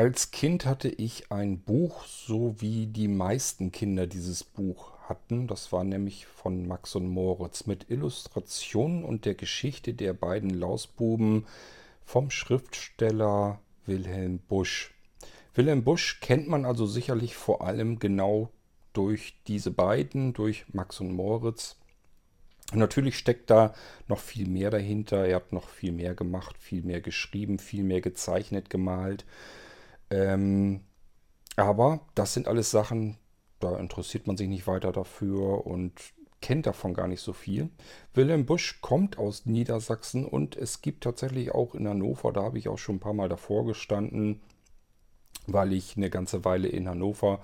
Als Kind hatte ich ein Buch, so wie die meisten Kinder dieses Buch hatten. Das war nämlich von Max und Moritz mit Illustrationen und der Geschichte der beiden Lausbuben vom Schriftsteller Wilhelm Busch. Wilhelm Busch kennt man also sicherlich vor allem genau durch diese beiden, durch Max und Moritz. Natürlich steckt da noch viel mehr dahinter. Er hat noch viel mehr gemacht, viel mehr geschrieben, viel mehr gezeichnet, gemalt. Ähm, aber das sind alles Sachen, da interessiert man sich nicht weiter dafür und kennt davon gar nicht so viel. Wilhelm Busch kommt aus Niedersachsen und es gibt tatsächlich auch in Hannover, da habe ich auch schon ein paar Mal davor gestanden, weil ich eine ganze Weile in Hannover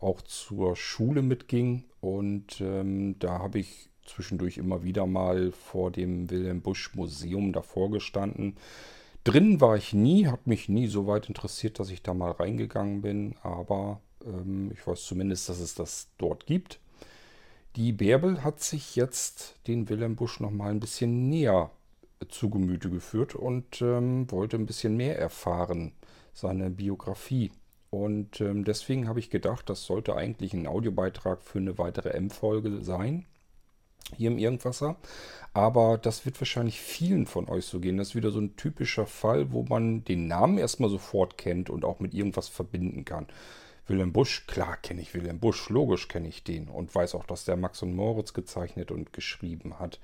auch zur Schule mitging und ähm, da habe ich zwischendurch immer wieder mal vor dem Wilhelm Busch Museum davor gestanden. Drin war ich nie, hat mich nie so weit interessiert, dass ich da mal reingegangen bin, aber ähm, ich weiß zumindest, dass es das dort gibt. Die Bärbel hat sich jetzt den Wilhelm Busch noch mal ein bisschen näher zu Gemüte geführt und ähm, wollte ein bisschen mehr erfahren, seine Biografie. Und ähm, deswegen habe ich gedacht, das sollte eigentlich ein Audiobeitrag für eine weitere M-Folge sein hier im Irgendwasser. Aber das wird wahrscheinlich vielen von euch so gehen. Das ist wieder so ein typischer Fall, wo man den Namen erstmal sofort kennt und auch mit irgendwas verbinden kann. Wilhelm Busch, klar kenne ich Wilhelm Busch, logisch kenne ich den und weiß auch, dass der Max und Moritz gezeichnet und geschrieben hat.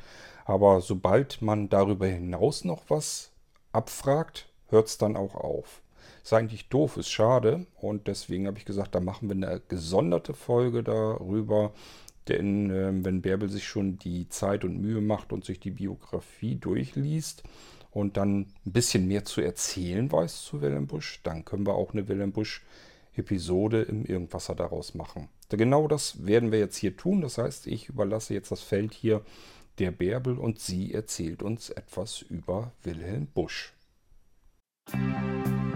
Aber sobald man darüber hinaus noch was abfragt, hört es dann auch auf. Ist eigentlich doof, ist schade und deswegen habe ich gesagt, da machen wir eine gesonderte Folge darüber, denn äh, wenn Bärbel sich schon die Zeit und Mühe macht und sich die Biografie durchliest und dann ein bisschen mehr zu erzählen weiß zu Wilhelm Busch, dann können wir auch eine Wilhelm Busch Episode im Irgendwasser daraus machen. Genau das werden wir jetzt hier tun. Das heißt, ich überlasse jetzt das Feld hier der Bärbel und sie erzählt uns etwas über Wilhelm Busch. Musik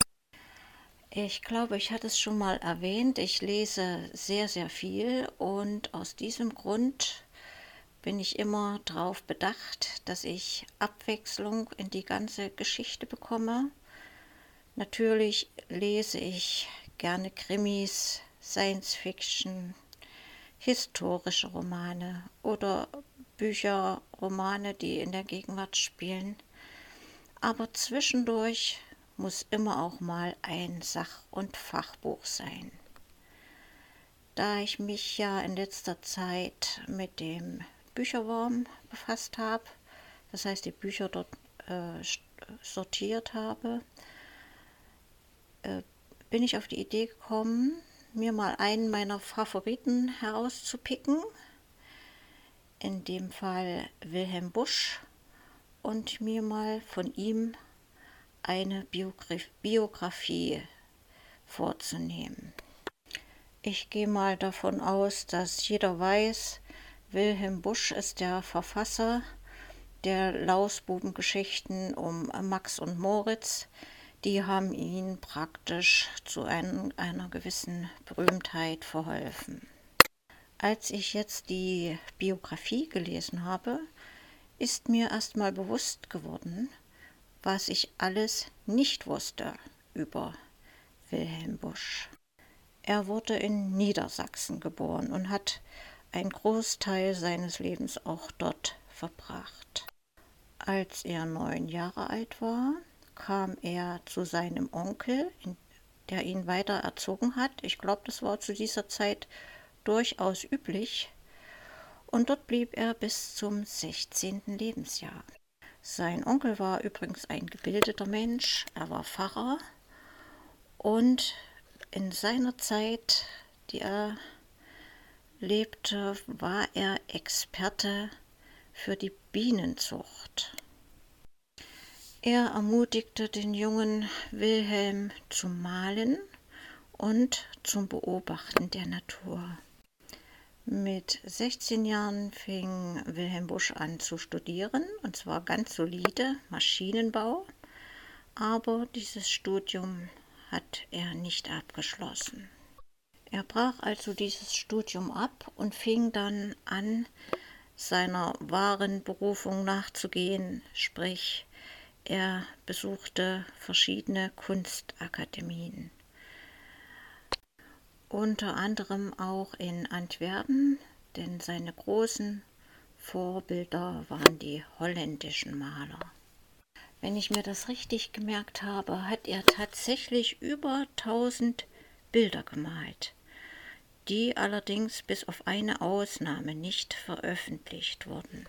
Ich glaube, ich hatte es schon mal erwähnt, ich lese sehr, sehr viel und aus diesem Grund bin ich immer darauf bedacht, dass ich Abwechslung in die ganze Geschichte bekomme. Natürlich lese ich gerne Krimis, Science Fiction, historische Romane oder Bücher, Romane, die in der Gegenwart spielen. Aber zwischendurch muss immer auch mal ein Sach- und Fachbuch sein. Da ich mich ja in letzter Zeit mit dem Bücherwurm befasst habe, das heißt die Bücher dort äh, sortiert habe, äh, bin ich auf die Idee gekommen, mir mal einen meiner Favoriten herauszupicken. In dem Fall Wilhelm Busch und mir mal von ihm eine Biografie vorzunehmen. Ich gehe mal davon aus, dass jeder weiß, Wilhelm Busch ist der Verfasser der Lausbubengeschichten um Max und Moritz. Die haben ihn praktisch zu ein, einer gewissen Berühmtheit verholfen. Als ich jetzt die Biografie gelesen habe, ist mir erst mal bewusst geworden, was ich alles nicht wusste über Wilhelm Busch. Er wurde in Niedersachsen geboren und hat einen Großteil seines Lebens auch dort verbracht. Als er neun Jahre alt war, kam er zu seinem Onkel, der ihn weiter erzogen hat. Ich glaube, das war zu dieser Zeit durchaus üblich, und dort blieb er bis zum 16. Lebensjahr. Sein Onkel war übrigens ein gebildeter Mensch, er war Pfarrer und in seiner Zeit, die er lebte, war er Experte für die Bienenzucht. Er ermutigte den jungen Wilhelm zum Malen und zum Beobachten der Natur. Mit 16 Jahren fing Wilhelm Busch an zu studieren, und zwar ganz solide Maschinenbau, aber dieses Studium hat er nicht abgeschlossen. Er brach also dieses Studium ab und fing dann an, seiner wahren Berufung nachzugehen, sprich er besuchte verschiedene Kunstakademien unter anderem auch in Antwerpen, denn seine großen Vorbilder waren die holländischen Maler. Wenn ich mir das richtig gemerkt habe, hat er tatsächlich über 1000 Bilder gemalt, die allerdings bis auf eine Ausnahme nicht veröffentlicht wurden.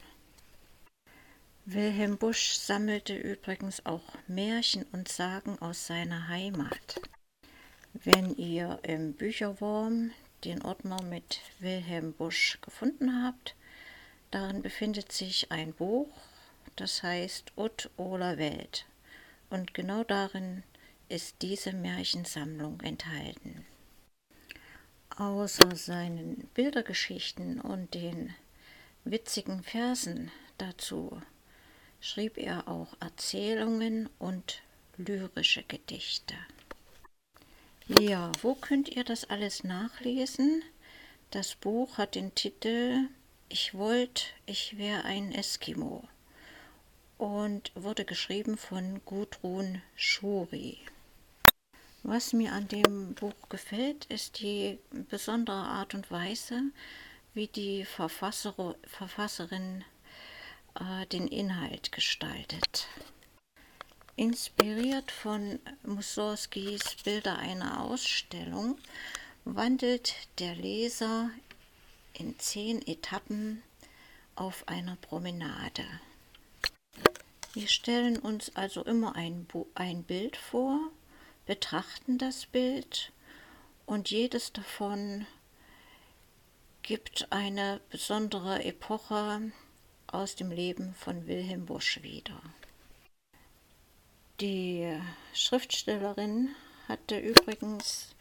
Wilhelm Busch sammelte übrigens auch Märchen und Sagen aus seiner Heimat. Wenn ihr im Bücherwurm den Ordner mit Wilhelm Busch gefunden habt, darin befindet sich ein Buch, das heißt Ut Ola Welt. Und genau darin ist diese Märchensammlung enthalten. Außer seinen Bildergeschichten und den witzigen Versen dazu schrieb er auch Erzählungen und lyrische Gedichte. Ja, wo könnt ihr das alles nachlesen? Das Buch hat den Titel Ich wollte, ich wäre ein Eskimo und wurde geschrieben von Gudrun Schuri. Was mir an dem Buch gefällt, ist die besondere Art und Weise, wie die Verfasser, Verfasserin äh, den Inhalt gestaltet. Inspiriert von Mussorgskis Bilder einer Ausstellung wandelt der Leser in zehn Etappen auf einer Promenade. Wir stellen uns also immer ein, ein Bild vor, betrachten das Bild und jedes davon gibt eine besondere Epoche aus dem Leben von Wilhelm Busch wieder. Die Schriftstellerin hatte übrigens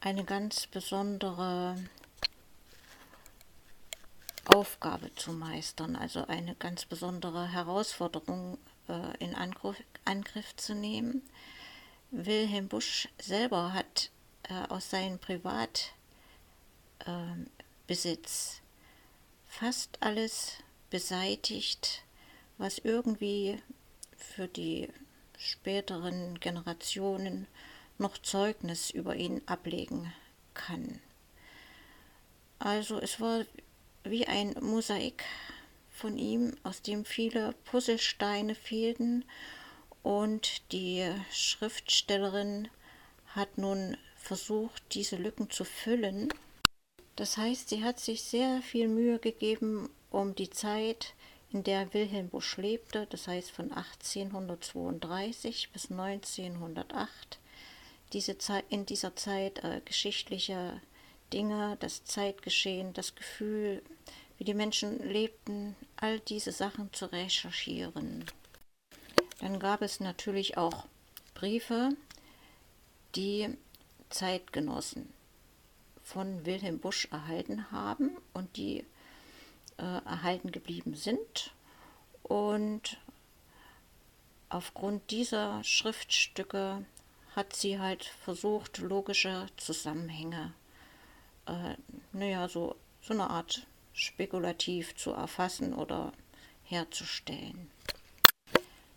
eine ganz besondere Aufgabe zu meistern, also eine ganz besondere Herausforderung äh, in Angriff, Angriff, zu nehmen. Wilhelm Busch selber hat äh, aus seinem Privatbesitz äh, fast alles beseitigt, was irgendwie für die späteren Generationen noch Zeugnis über ihn ablegen kann. Also es war wie ein Mosaik von ihm, aus dem viele Puzzlesteine fehlten und die Schriftstellerin hat nun versucht, diese Lücken zu füllen. Das heißt, sie hat sich sehr viel Mühe gegeben, um die Zeit in der Wilhelm Busch lebte, das heißt von 1832 bis 1908. Diese Zeit, in dieser Zeit äh, geschichtliche Dinge, das Zeitgeschehen, das Gefühl, wie die Menschen lebten, all diese Sachen zu recherchieren. Dann gab es natürlich auch Briefe, die Zeitgenossen von Wilhelm Busch erhalten haben und die äh, erhalten geblieben sind. Und aufgrund dieser Schriftstücke hat sie halt versucht, logische Zusammenhänge, äh, naja, so, so eine Art spekulativ zu erfassen oder herzustellen.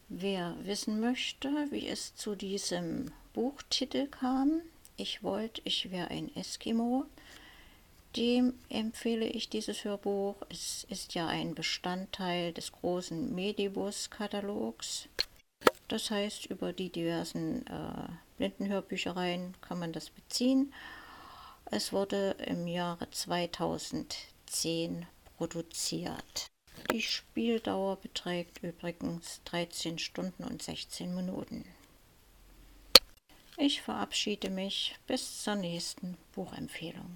Wer wissen möchte, wie es zu diesem Buchtitel kam, ich wollte, ich wäre ein Eskimo, dem empfehle ich dieses Hörbuch. Es ist ja ein Bestandteil des großen Medibus-Katalogs. Das heißt, über die diversen äh, Blindenhörbüchereien kann man das beziehen. Es wurde im Jahre 2010 produziert. Die Spieldauer beträgt übrigens 13 Stunden und 16 Minuten. Ich verabschiede mich bis zur nächsten Buchempfehlung.